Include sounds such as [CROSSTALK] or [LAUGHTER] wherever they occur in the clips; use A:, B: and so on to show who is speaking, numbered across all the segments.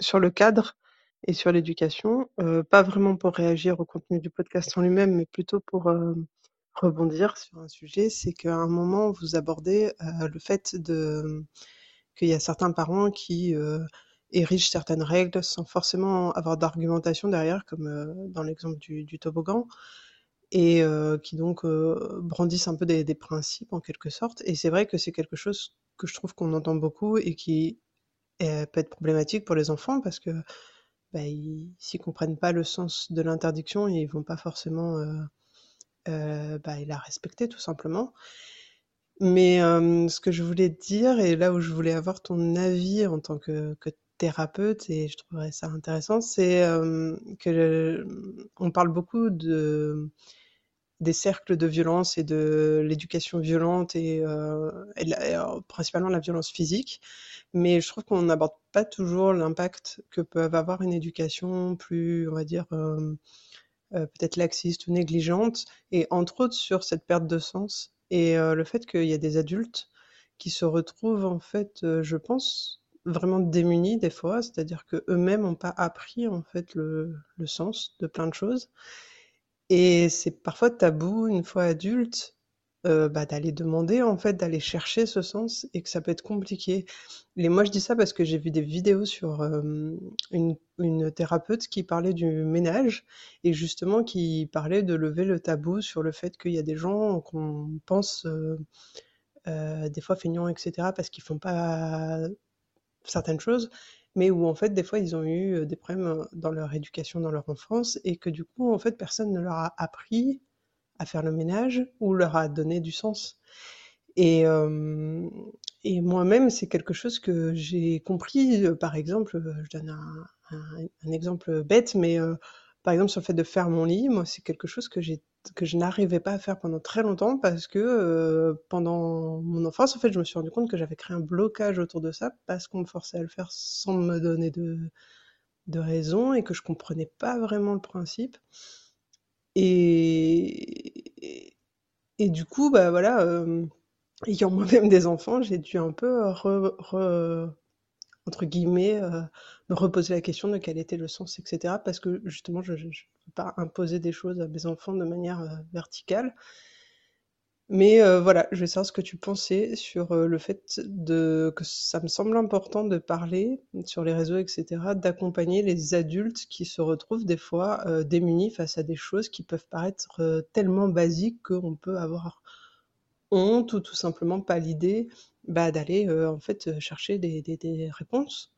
A: sur le cadre et sur l'éducation, euh, pas vraiment pour réagir au contenu du podcast en lui-même, mais plutôt pour euh, rebondir sur un sujet, c'est qu'à un moment vous abordez euh, le fait de qu'il y a certains parents qui érigent certaines règles sans forcément avoir d'argumentation derrière, comme dans l'exemple du, toboggan, et qui donc brandissent un peu des principes en quelque sorte. Et c'est vrai que c'est quelque chose que je trouve qu'on entend beaucoup et qui euh, peut être problématique pour les enfants parce que bah, ils, s'ils comprennent pas le sens de l'interdiction, ils vont pas forcément euh, euh, bah, la respecter tout simplement. Mais ce que je voulais dire, et là où je voulais avoir ton avis en tant que, thérapeute, et je trouverais ça intéressant, c'est que le- on parle beaucoup de des cercles de violence et de l'éducation violente et, euh, euh, principalement la violence physique. Mais je trouve qu'on n'aborde pas toujours l'impact que peut avoir une éducation plus, on va dire, euh, peut-être laxiste ou négligente, et entre autres sur cette perte de sens et le fait qu'il y a des adultes qui se retrouvent en fait, je pense, vraiment démunis des fois, c'est-à-dire que eux-mêmes n'ont pas appris en fait le sens de plein de choses et c'est parfois tabou, une fois adulte, heu, bah, d'aller demander, en fait, d'aller chercher ce sens et que ça peut être compliqué. Et moi, je dis ça parce que j'ai vu des vidéos sur, hem, une une thérapeute qui parlait du ménage et justement qui parlait de lever le tabou sur le fait qu'il y a des gens qu'on pense, heu, des fois feignants et cetera parce qu'ils font pas certaines choses, mais où en fait des fois ils ont eu euh, des problèmes euh, dans leur éducation, dans leur enfance, et que du coup en fait personne ne leur a appris à faire le ménage ou leur a donné du sens. Et, euh, et moi-même, c'est quelque chose que j'ai compris, par exemple, je donne un, exemple bête, mais par exemple sur le fait de faire mon lit, moi c'est quelque chose que j'ai que je n'arrivais pas à faire pendant très longtemps parce que euh, pendant mon enfance, en fait, je me suis rendu compte que j'avais créé un blocage autour de ça parce qu'on me forçait à le faire sans me donner de, de raison et que je comprenais pas vraiment le principe. Et, du coup, bah voilà, euh, ayant [LAUGHS] moi-même des enfants, j'ai dû un peu guillemets, euh, me reposer la question de quel était le sens, etc. Parce que justement, je pas imposer des choses à mes enfants de manière euh, verticale. Mais euh, voilà, je veux savoir ce que tu pensais sur euh, le fait de que ça me semble important de parler sur les réseaux, etc., d'accompagner les adultes qui se retrouvent des fois démunis face à des choses qui peuvent paraître tellement basiques qu'on peut avoir honte ou tout simplement pas l'idée bah, d'aller en fait chercher des réponses.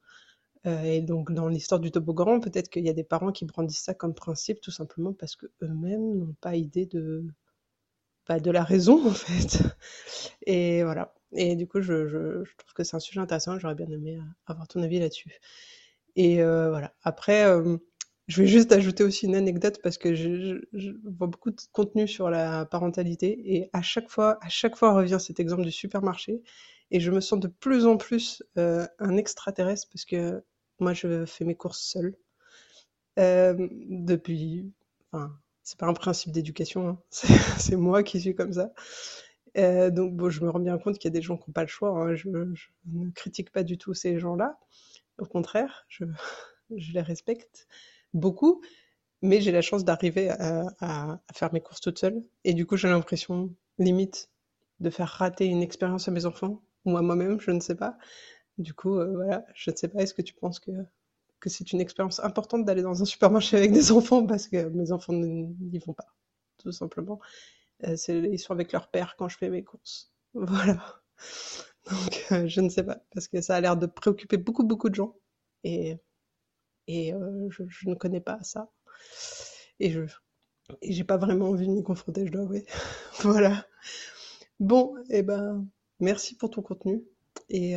A: Euh, et donc dans l'histoire du toboggan, peut-être qu'il y a des parents qui brandissent ça comme principe tout simplement parce que eux-mêmes n'ont pas idée de, bah, de la raison en fait. Et voilà. Et du coup, je, trouve que c'est un sujet intéressant. J'aurais bien aimé euh, avoir ton avis là-dessus. Et euh, voilà. Après, je vais juste ajouter aussi une anecdote parce que je, vois beaucoup de contenu sur la parentalité et à chaque fois, à chaque fois revient cet exemple du supermarché et je me sens de plus en plus un extraterrestre parce que moi, je fais mes courses seule. Euh, depuis, enfin, c'est pas un principe d'éducation, hein. [LAUGHS] c'est moi qui suis comme ça. Euh, donc bon, je me rends bien compte qu'il y a des gens qui n'ont pas le choix. Hein. Je, ne critique pas du tout ces gens-là. Au contraire, je, les respecte beaucoup. Mais j'ai la chance d'arriver à, faire mes courses toute seule. Et du coup, j'ai l'impression, limite, de faire rater une expérience à mes enfants ou à moi-même, je ne sais pas. Du coup, euh, voilà, je ne sais pas, est-ce que tu penses que, que c'est une expérience importante d'aller dans un supermarché avec des [LAUGHS] enfants parce que mes enfants n'y vont pas, tout simplement. Euh, ils sont avec leur père quand je fais mes courses. [LAUGHS] Voilà. Donc, euh, je ne sais pas, parce que ça a l'air de préoccuper beaucoup, beaucoup de gens. Et, et je, ne connais pas ça. Et je et j'ai pas vraiment envie de m'y confronter, je dois avouer. [LAUGHS] voilà. Bon, eh ben, merci pour ton contenu. Et,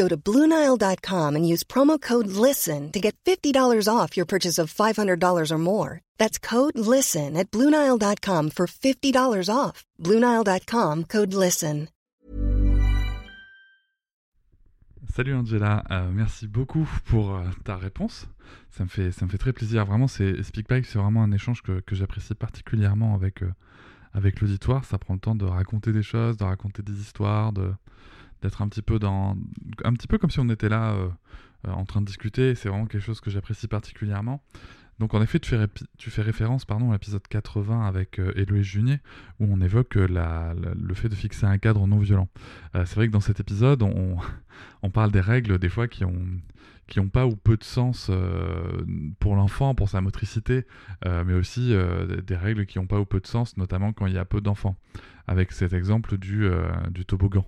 B: Go to Bluenile.com and use promo code LISTEN to get $50 off your purchase of $500 or more. That's code LISTEN at Bluenile.com for $50 off. Bluenile.com code LISTEN.
C: Salut Angela, euh, merci beaucoup pour euh, ta réponse. Ça me, fait, ça me fait très plaisir. Vraiment, c'est SpeakPipe, c'est vraiment un échange que, que j'apprécie particulièrement avec, euh, avec l'auditoire. Ça prend le temps de raconter des choses, de raconter des histoires, de d'être un petit peu dans un petit peu comme si on était là euh, euh, en train de discuter c'est vraiment quelque chose que j'apprécie particulièrement. Donc en effet tu fais, tu fais référence pardon à l'épisode 80 avec euh, Junier où on évoque euh, la, le fait de fixer un cadre non violent. C'est vrai que dans cet épisode on, [LAUGHS] on, parle des règles des fois qui ont qui n'ont pas ou peu de sens pour l'enfant, pour sa motricité, mais aussi des règles qui n'ont pas ou peu de sens, notamment quand il y a peu d'enfants. Avec cet exemple du, du toboggan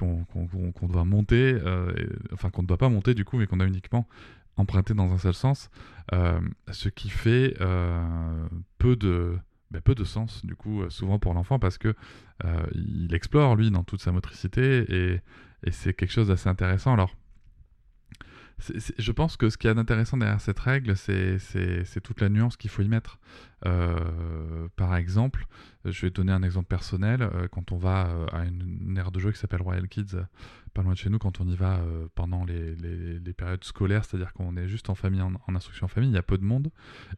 C: qu'on qu qu doit monter, euh, enfin qu'on ne doit pas monter du coup, mais qu'on a uniquement emprunté dans un seul sens, euh, ce qui fait euh, peu de ben, peu de sens du coup souvent pour l'enfant parce que il explore lui dans toute sa motricité et, et c'est quelque chose d'assez intéressant. Alors je pense que ce qui est d'intéressant derrière cette règle, c'est toute la nuance qu'il faut y mettre. Euh, par exemple, je vais donner un exemple personnel. Euh, quand on va euh, à une, une, aire de jeu qui s'appelle Royal Kids, loin de chez nous, quand on y va euh, pendant les, les, périodes scolaires, c'est-à-dire qu'on est juste en famille, en, instruction en famille, il y a peu de monde.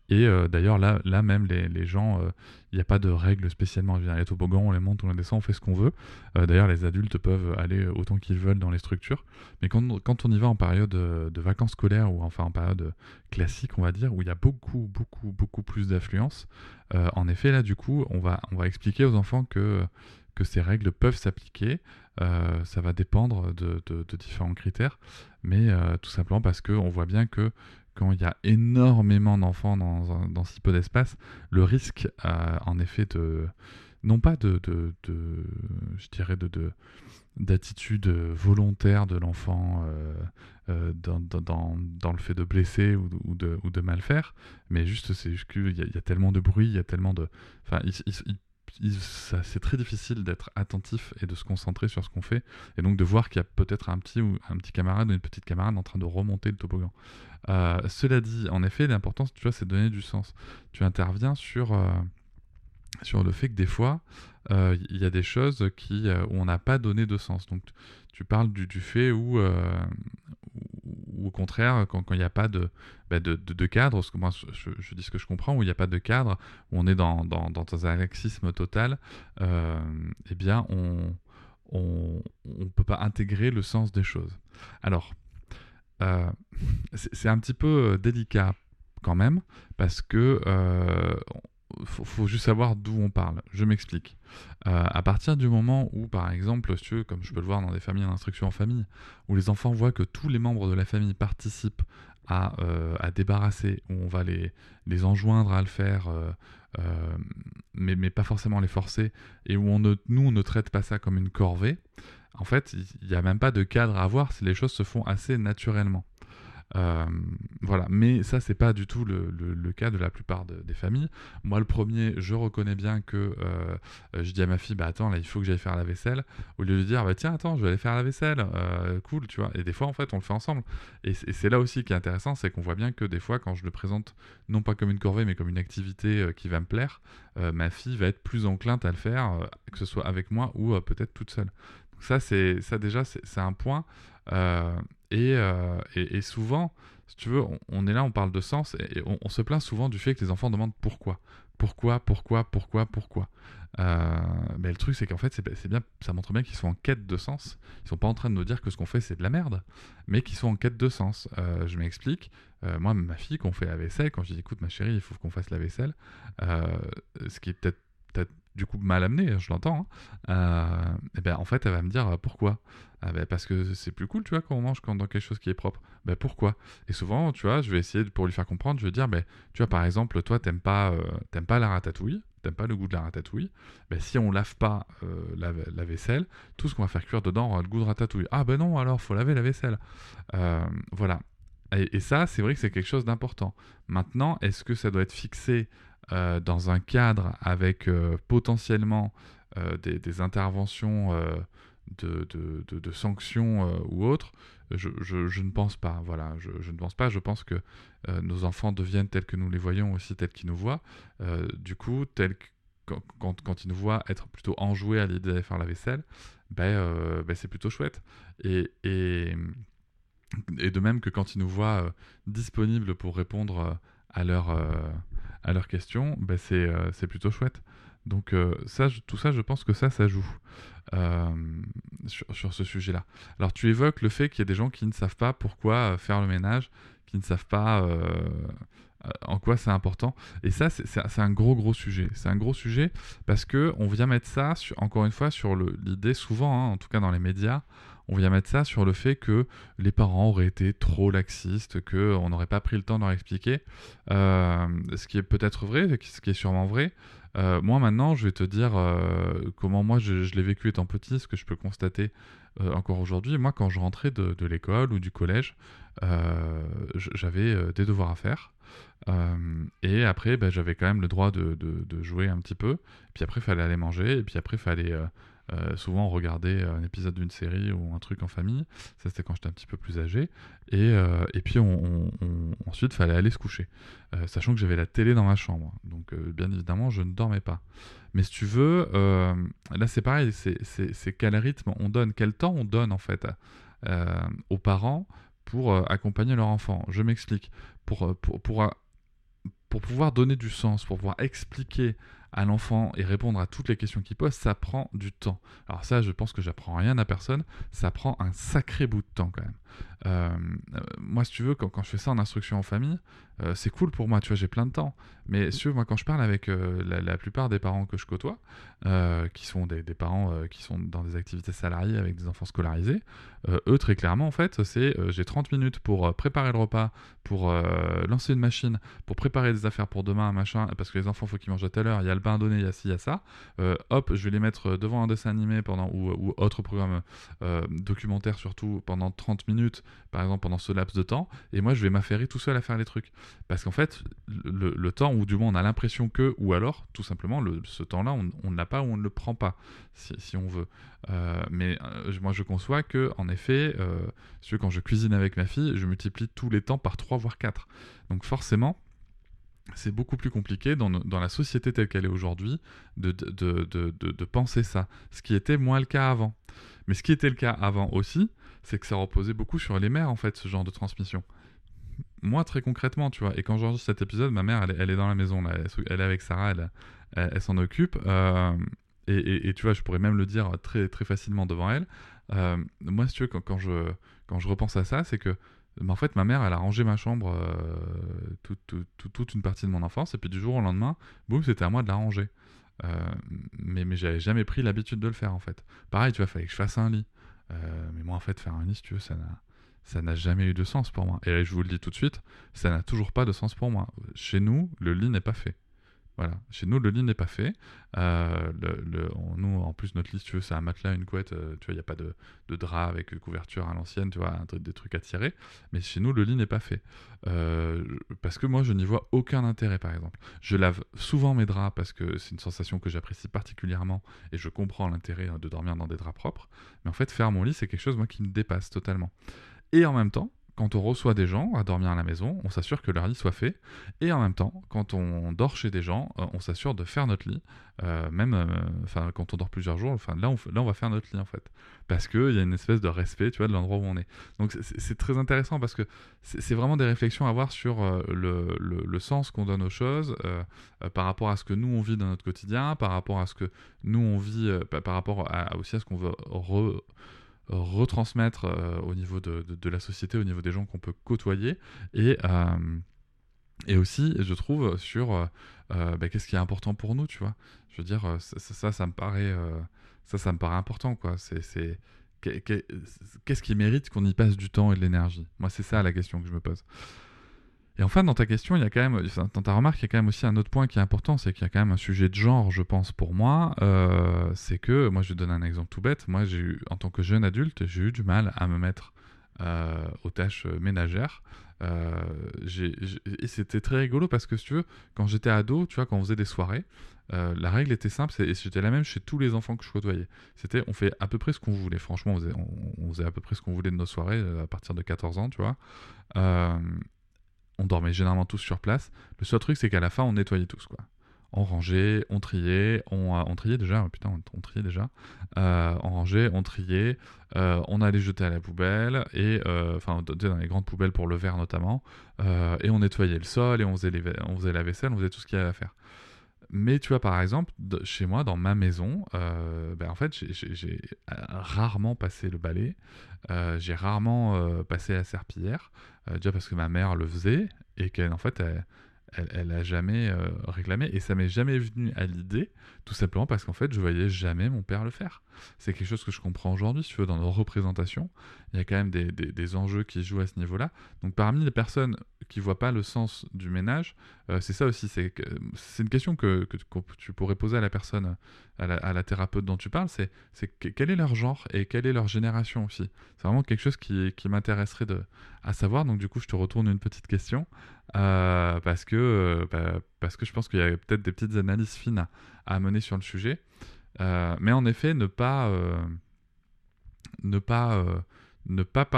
C: Et euh, d'ailleurs, là, là même, les, les gens, euh, il n'y a pas de règles spécialement. Les toboggans, on les monte, on les descend, on fait ce qu'on veut. d'ailleurs, les adultes peuvent aller autant qu'ils veulent dans les structures. Mais quand, quand on y va en période de vacances scolaires, ou enfin en période classique, on va dire, où il y a beaucoup, beaucoup, beaucoup plus d'affluence, en effet, là, du coup, on va, on va expliquer aux enfants que que ces règles peuvent s'appliquer. Euh, ça va dépendre de, différents critères, mais euh, tout simplement parce qu'on voit bien que quand il y a énormément d'enfants dans, si peu d'espace, le risque, en effet, de non pas de, je dirais de, de d'attitude volontaire de l'enfant euh, dans, dans, le fait de blesser ou, de, ou de mal faire, mais juste c'est qu'il y, a tellement de bruit, il y a tellement de... Enfin, il c'est très difficile d'être attentif et de se concentrer sur ce qu'on fait, et donc de voir qu'il y a peut-être un petit ou un petit camarade ou une petite camarade en train de remonter le toboggan. Euh, cela dit, en effet, l'important, tu vois, c'est de donner du sens. Tu interviens sur euh, sur le fait que des fois, il euh, y a des choses qui où on n'a pas donné de sens. Donc, tu parles du, fait où, ou au contraire, quand il n'y a pas de, bah de, de, cadre, ce que moi je, dis ce que je comprends, où il n'y a pas de cadre, où on est dans, dans, dans un laxisme total, euh, eh bien on ne peut pas intégrer le sens des choses. Alors, euh, [LAUGHS] c'est un petit peu délicat quand même, parce que euh, faut, juste savoir d'où on parle. Je m'explique. Euh, à partir du moment où, par exemple, si comme je peux le voir dans des familles en instruction en famille, où les enfants voient que tous les membres de la famille participent à, euh, à débarrasser, où on va les, les enjoindre à le faire, euh, euh mais, mais pas forcément les forcer, et où on ne, nous, on ne traite pas ça comme une corvée, en fait, il n'y a même pas de cadre à avoir si les choses se font assez naturellement. Euh, voilà, mais ça c'est pas du tout le, le, cas de la plupart des familles. Moi le premier, je reconnais bien que euh, je dis à ma fille, bah attends là il faut que j'aille faire la vaisselle, au lieu de dire bah tiens attends je vais aller faire la vaisselle, euh, cool tu vois. Et des fois en fait on le fait ensemble. Et c'est là aussi qui est intéressant, c'est qu'on voit bien que des fois quand je le présente non pas comme une corvée mais comme une activité qui va me plaire, ma fille va être plus enclin à le faire, que ce soit avec moi ou peut-être toute seule. Donc ça c'est ça déjà c'est un point. Euh, et, souvent, si tu veux, on, est là, on parle de sens, et, on, se plaint souvent du fait que les enfants demandent pourquoi. Pourquoi, pourquoi, pourquoi, pourquoi. Euh, mais le truc, c'est qu'en fait, c'est bien, ça montre bien qu'ils sont en quête de sens. Ils sont pas en train de nous dire que ce qu'on fait, c'est de la merde, mais qu'ils sont en quête de sens. Euh, je m'explique. moi, ma fille, quand on fait la vaisselle, quand je dis écoute, ma chérie, il faut qu'on fasse la vaisselle, ce qui est peut-être peut du coup mal amené, je l'entends, et hein. eh ben en fait elle va me dire pourquoi? Ah ben parce que c'est plus cool, tu vois, quand on mange quand dans quelque chose qui est propre. Ben pourquoi? Et souvent, tu vois, je vais essayer pour lui faire comprendre, je vais dire, ben, tu vois, par exemple, toi, t'aimes pas, euh, t'aimes pas la ratatouille, t'aimes pas le goût de la ratatouille, ben si on lave pas euh, la, vaisselle, tout ce qu'on va faire cuire dedans aura le goût de ratatouille. Ah ben non, alors faut laver la vaisselle. Euh, voilà. Et, ça, c'est vrai que c'est quelque chose d'important. Maintenant, est-ce que ça doit être fixé dans un cadre avec potentiellement des, des, interventions de, sanctions euh, ou autres, je, ne pense pas. Voilà, je, ne pense pas. Je pense que euh, nos enfants deviennent tels que nous les voyons aussi, tels qu'ils nous voient. Euh, du coup, tels quand, quand, ils nous voient être plutôt enjoués à l'idée d'aller faire la vaisselle, ben, ben c'est plutôt chouette. Et, et, et, de même que quand ils nous voient disponibles pour répondre à, leur, à leurs questions, ben c'est plutôt chouette. Donc ça, tout ça, je pense que ça, ça joue. Euh, sur, ce sujet-là. Alors tu évoques le fait qu'il y a des gens qui ne savent pas pourquoi euh, faire le ménage, qui ne savent pas euh, en quoi c'est important. Et ça, c'est un gros gros sujet. C'est un gros sujet parce que on vient mettre ça, encore une fois, sur l'idée souvent, hein, en tout cas dans les médias, on vient mettre ça sur le fait que les parents auraient été trop laxistes, qu'on n'aurait pas pris le temps de leur expliquer. ce qui est peut-être vrai, ce qui est sûrement vrai, euh, moi maintenant, je vais te dire euh, comment moi je, l'ai vécu étant petit, ce que je peux constater euh, encore aujourd'hui. Moi, quand je rentrais de, l'école ou du collège, j'avais des devoirs à faire. et après, ben, j'avais quand même le droit de, jouer un petit peu. Puis après, il fallait aller manger. Et puis après, il fallait euh, souvent, on regardait un épisode d'une série ou un truc en famille. Ça, c'était quand j'étais un petit peu plus âgé. Et, euh, et puis, on, ensuite, fallait aller se coucher. Euh, sachant que j'avais la télé dans ma chambre. Donc, bien évidemment, je ne dormais pas. Mais si tu veux, là, c'est pareil. C'est quel rythme on donne, quel temps on donne, en fait, aux parents pour accompagner leur enfant? Je m'explique. Pour, pour, pour, pour pouvoir donner du sens, pour pouvoir expliquer à l'enfant et répondre à toutes les questions qu'il pose, ça prend du temps. Alors ça, je pense que j'apprends rien à personne, ça prend un sacré bout de temps quand même. Euh, moi, si tu veux, quand, je fais ça en instruction en famille, euh, c'est cool pour moi, tu vois, j'ai plein de temps. Mais si tu veux, moi, quand je parle avec euh, la, plupart des parents que je côtoie, qui sont des, des parents qui sont dans des activités salariées avec des enfants scolarisés, eux, très clairement, en fait, c'est j'ai 30 minutes pour préparer le repas, pour lancer une machine, pour préparer des affaires pour demain, machin, parce que les enfants, faut qu'ils mangent à telle heure, il y a le pain à donner, il y a ci, il y a ça. hop, je vais les mettre devant un dessin animé pendant, ou, autre programme documentaire surtout pendant 30 minutes par exemple, pendant ce laps de temps, et moi, je vais m'affairer tout seul à faire les trucs. Parce qu'en fait, le, temps, ou du moins on a l'impression que, ou alors, tout simplement, le, ce temps-là, on ne l'a pas ou on ne le prend pas, si, on veut. Euh, mais euh, moi, je conçois que, en effet, euh, quand je cuisine avec ma fille, je multiplie tous les temps par 3 voire 4. Donc forcément, c'est beaucoup plus compliqué dans, la société telle qu'elle est aujourd'hui de penser ça. Ce qui était moins le cas avant. Mais ce qui était le cas avant aussi, c'est que ça reposait beaucoup sur les mères, en fait, ce genre de transmission. Moi, très concrètement, tu vois, et quand j'enregistre cet épisode, ma mère, elle, est dans la maison, elle, est avec Sarah, elle, s'en occupe, euh, et, tu vois, je pourrais même le dire très, facilement devant elle. Euh, moi, si tu veux, quand je repense à ça, c'est que, en fait, ma mère, elle a rangé ma chambre euh, toute une partie de mon enfance, et puis du jour au lendemain, boum, c'était à moi de la ranger. mais mais j'avais jamais pris l'habitude de le faire, en fait. Pareil, tu vois, fallait que je fasse un lit. Euh, mais moi, en fait, faire un lit, si tu veux, ça n'a ça n'a jamais eu de sens pour moi. Et je vous le dis tout de suite, ça n'a toujours pas de sens pour moi. Chez nous, le lit n'est pas fait. Voilà, chez nous, le lit n'est pas fait. Euh, nous, en plus, notre lit, tu veux, c'est un matelas, une couette, euh, tu vois, il n'y a pas de, drap avec couverture à l'ancienne, tu vois, des trucs à tirer. Mais chez nous, le lit n'est pas fait. Euh, parce que moi, je n'y vois aucun intérêt, par exemple. Je lave souvent mes draps parce que c'est une sensation que j'apprécie particulièrement et je comprends l'intérêt hein, de dormir dans des draps propres. Mais en fait, faire mon lit, c'est quelque chose, moi, qui me dépasse totalement. Et en même temps, quand on reçoit des gens à dormir à la maison, on s'assure que leur lit soit fait. Et en même temps, quand on dort chez des gens, euh, on s'assure de faire notre lit. Euh, même euh, quand on dort plusieurs jours, là, on, là, on va faire notre lit en fait. Parce qu'il y a une espèce de respect tu vois, de l'endroit où on est. Donc c'est très intéressant parce que c'est vraiment des réflexions à avoir sur le, le, sens qu'on donne aux choses, par rapport à ce que nous on vit dans notre quotidien, par rapport à ce que nous on vit, par rapport à, aussi à ce qu'on veut re retransmettre euh, au niveau de, de, la société, au niveau des gens qu'on peut côtoyer, et, euh, et aussi, je trouve, sur euh, bah, qu'est-ce qui est important pour nous, tu vois? Je veux dire, ça, ça, me paraît, ça, ça me paraît important, quoi. C'est, qu'est-ce qui mérite qu'on y passe du temps et de l'énergie? Moi, c'est ça la question que je me pose. Et enfin, dans ta question, il y a quand même, dans ta remarque, il y a quand même aussi un autre point qui est important, c'est qu'il y a quand même un sujet de genre, je pense, pour moi. Euh, c'est que, moi, je vais donner un exemple tout bête. Moi, j'ai eu, en tant que jeune adulte, j'ai eu du mal à me mettre euh, aux tâches ménagères. Euh, et c'était très rigolo parce que, si tu veux, quand j'étais ado, tu vois, quand on faisait des soirées, la règle était simple, et c'était la même chez tous les enfants que je côtoyais. C'était, on fait à peu près ce qu'on voulait. Franchement, on faisait, on, faisait, à peu près ce qu'on voulait de nos soirées à partir de 14 ans, tu vois on dormait généralement tous sur place. Le seul truc, c'est qu'à la fin, on nettoyait tous, quoi. On rangeait, on triait, on, euh, triait déjà, putain, on, triait déjà. Euh, on rangeait, on triait, euh, on allait jeter à la poubelle, et enfin, dans les grandes poubelles pour le verre notamment, et on nettoyait le sol, et on faisait, on faisait la vaisselle, on faisait tout ce qu'il y avait à faire. Mais tu vois, par exemple, chez moi, dans ma maison, ben, en fait, j'ai rarement passé le balai, j'ai rarement passé la serpillière. Euh, déjà parce que ma mère le faisait et qu'elle en fait elle, elle, a jamais euh, réclamé. Et ça m'est jamais venu à l'idée tout simplement parce qu'en fait je voyais jamais mon père le faire. C'est quelque chose que je comprends aujourd'hui si tu veux dans nos représentations. Il y a quand même des, des, enjeux qui jouent à ce niveau là donc parmi les personnes qui voient pas le sens du ménage euh, c'est ça aussi c'est une question que, tu pourrais poser à la personne à la, à thérapeute dont tu parles c'est quel est leur genre et quelle est leur génération aussi? C'est vraiment quelque chose qui, m'intéresserait à savoir donc du coup je te retourne une petite question euh, parce, que, euh, bah, parce que je pense qu'il y a peut-être des petites analyses fines à, mener sur le sujet. Mais en effet, ne pas, ne pas, ne pas,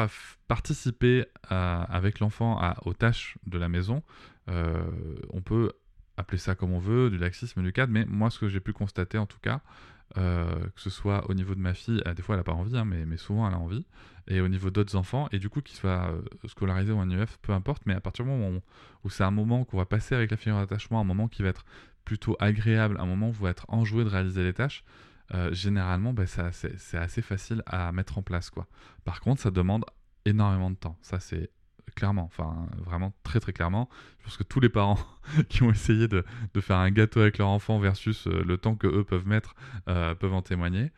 C: participer avec l'enfant aux tâches de la maison, on peut appeler ça comme on veut, du laxisme, du cadre, mais moi ce que j'ai pu constater en tout cas, que ce soit au niveau de ma fille, des fois elle n'a pas envie, hein, mais, souvent elle a envie, et au niveau d'autres enfants, et du coup qu'ils soient euh, scolarisés ou en IEF, peu importe, mais à partir du moment où, c'est un moment qu'on va passer avec la figure d'attachement, un moment qui va être plutôt agréable, un moment où va être enjoué de réaliser les tâches, euh, généralement bah, c'est assez facile à mettre en place. quoi. Par contre, ça demande énormément de temps. Ça, c'est clairement, enfin vraiment très très clairement. Je pense que tous les parents [LAUGHS] qui ont essayé de, faire un gâteau avec leur enfant versus euh, le temps que eux peuvent mettre peuvent en témoigner.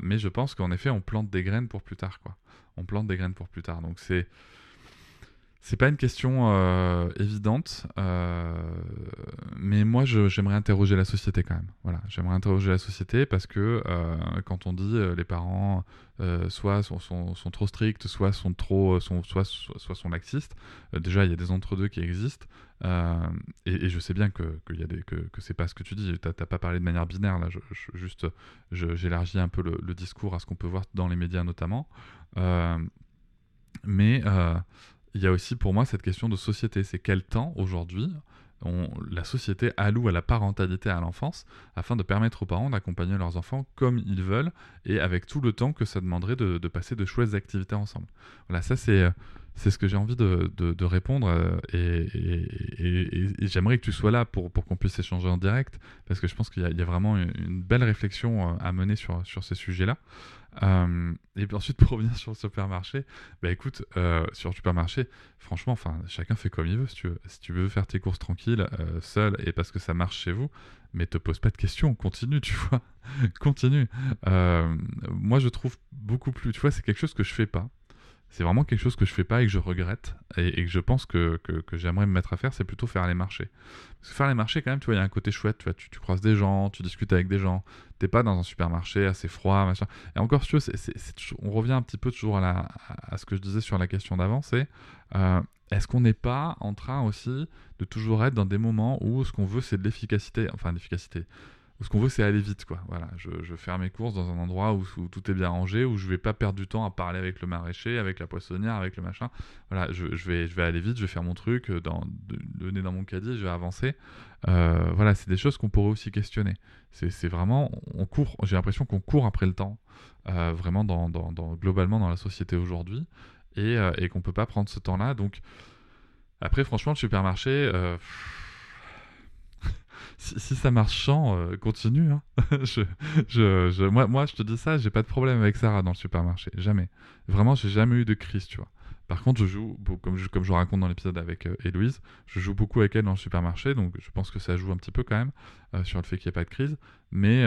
C: mais je pense qu'en effet, on plante des graines pour plus tard, quoi on plante des graines pour plus tard. Donc c'est c'est pas une question euh, évidente, euh, mais moi j'aimerais interroger la société quand même. Voilà, j'aimerais interroger la société parce que euh, quand on dit les parents soit sont, sont, trop stricts, soit sont trop, sont, soit, sont laxistes, déjà il y a des entre-deux qui existent. Et, je sais bien que, que, y que, que c'est pas ce que tu dis, t'as pas parlé de manière binaire là, je, juste j'élargis un peu le, le, discours à ce qu'on peut voir dans les médias notamment. mais il y a aussi pour moi cette question de société. C'est quel temps aujourd'hui la société alloue à la parentalité à l'enfance afin de permettre aux parents d'accompagner leurs enfants comme ils veulent et avec tout le temps que ça demanderait de, passer de chouettes activités ensemble. Voilà, ça c'est c'est ce que j'ai envie de, de, répondre euh, et, j'aimerais que tu sois là pour, pour qu'on puisse échanger en direct parce que je pense qu'il y, y, a vraiment une, belle réflexion euh, à mener sur, sur ces sujets-là. Euh, et puis ensuite, [LAUGHS] pour revenir sur le supermarché, bah écoute, sur le supermarché, franchement, chacun fait comme il veut. Si tu veux, si tu veux faire tes courses tranquille, seul, et parce que ça marche chez vous, mais te pose pas de questions, continue, [LAUGHS] tu vois, continue. moi, je trouve beaucoup plus, tu vois, c'est quelque chose que je fais pas. C'est vraiment quelque chose que je fais pas et que je regrette et, que je pense que, que, j'aimerais me mettre à faire, c'est plutôt faire les marchés. Parce que faire les marchés, quand même, tu vois, il y a un côté chouette, tu, croises des gens, tu discutes avec des gens, t'es pas dans un supermarché assez froid, machin. Et encore, on revient un petit peu toujours à, ce que je disais sur la question d'avant, c'est euh, est-ce qu'on n'est pas en train aussi de toujours être dans des moments où ce qu'on veut, c'est de l'efficacité, enfin l'efficacité, ce qu'on veut, c'est aller vite, quoi. Voilà, je, je fais mes courses dans un endroit où, tout est bien rangé, où je vais pas perdre du temps à parler avec le maraîcher, avec la poissonnière, avec le machin. Voilà, je, vais, je vais aller vite, je vais faire mon truc, euh, dans, le nez dans mon caddie, je vais avancer. Euh, voilà, c'est des choses qu'on pourrait aussi questionner. C'est vraiment, on court, j'ai l'impression qu'on court après le temps, euh, vraiment dans, dans, globalement dans la société aujourd'hui, et, et qu'on peut pas prendre ce temps-là. Donc, après, franchement, le supermarché si, ça marche sans, euh, continue. Hein. [LAUGHS] moi, moi, je te dis ça, j'ai pas de problème avec Sarah dans le supermarché. Jamais. Vraiment, j'ai jamais eu de crise, tu vois. Par contre, je joue, comme je, comme raconte dans l'épisode avec euh, Héloïse, je joue beaucoup avec elle dans le supermarché, donc je pense que ça joue un petit peu quand même euh, sur le fait qu'il n'y ait pas de crise. Mais,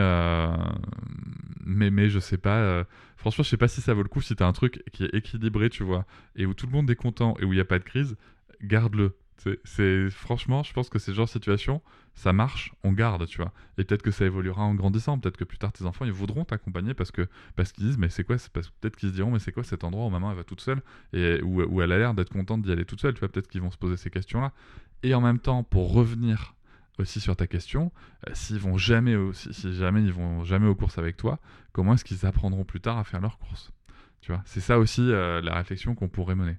C: mais, mais je sais pas. franchement, je sais pas si ça vaut le coup si tu un truc qui est équilibré, tu vois, et où tout le monde est content et où il n'y a pas de crise, garde-le. C'est franchement, je pense que ces genre de situation, ça marche, on garde, tu vois. Et peut-être que ça évoluera en grandissant. Peut-être que plus tard tes enfants ils voudront t'accompagner parce que parce qu'ils disent mais c'est quoi Peut-être qu'ils se diront mais c'est quoi cet endroit où maman elle va toute seule et où, où elle a l'air d'être contente d'y aller toute seule. Tu vois peut-être qu'ils vont se poser ces questions-là. Et en même temps, pour revenir aussi sur ta question, euh, s'ils vont jamais, si, jamais ils vont jamais aux courses avec toi, comment est-ce qu'ils apprendront plus tard à faire leurs courses Tu vois, c'est ça aussi euh, la réflexion qu'on pourrait mener.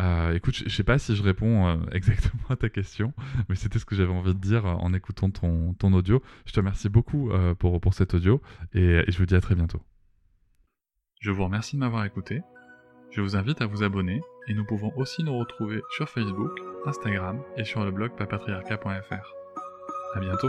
C: Euh, écoute, je sais pas si je réponds euh, [LAUGHS] exactement à ta question, mais c'était ce que j'avais envie de dire euh, en écoutant ton, ton audio. Je te remercie beaucoup pour, pour cet audio et, je vous dis à très bientôt. Je vous remercie de m'avoir écouté. Je vous invite à vous abonner et nous pouvons aussi nous retrouver sur Facebook, Instagram et sur le blog papatriarca.fr. À bientôt.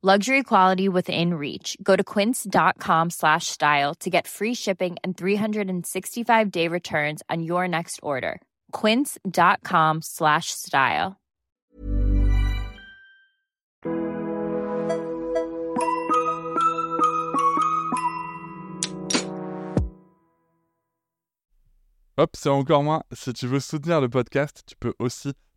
D: Luxury quality within reach. Go to quince.com slash style to get free shipping and 365 day returns on your next order. Quince.com slash style.
C: Hop, c'est encore moins. Si tu veux soutenir le podcast, tu peux aussi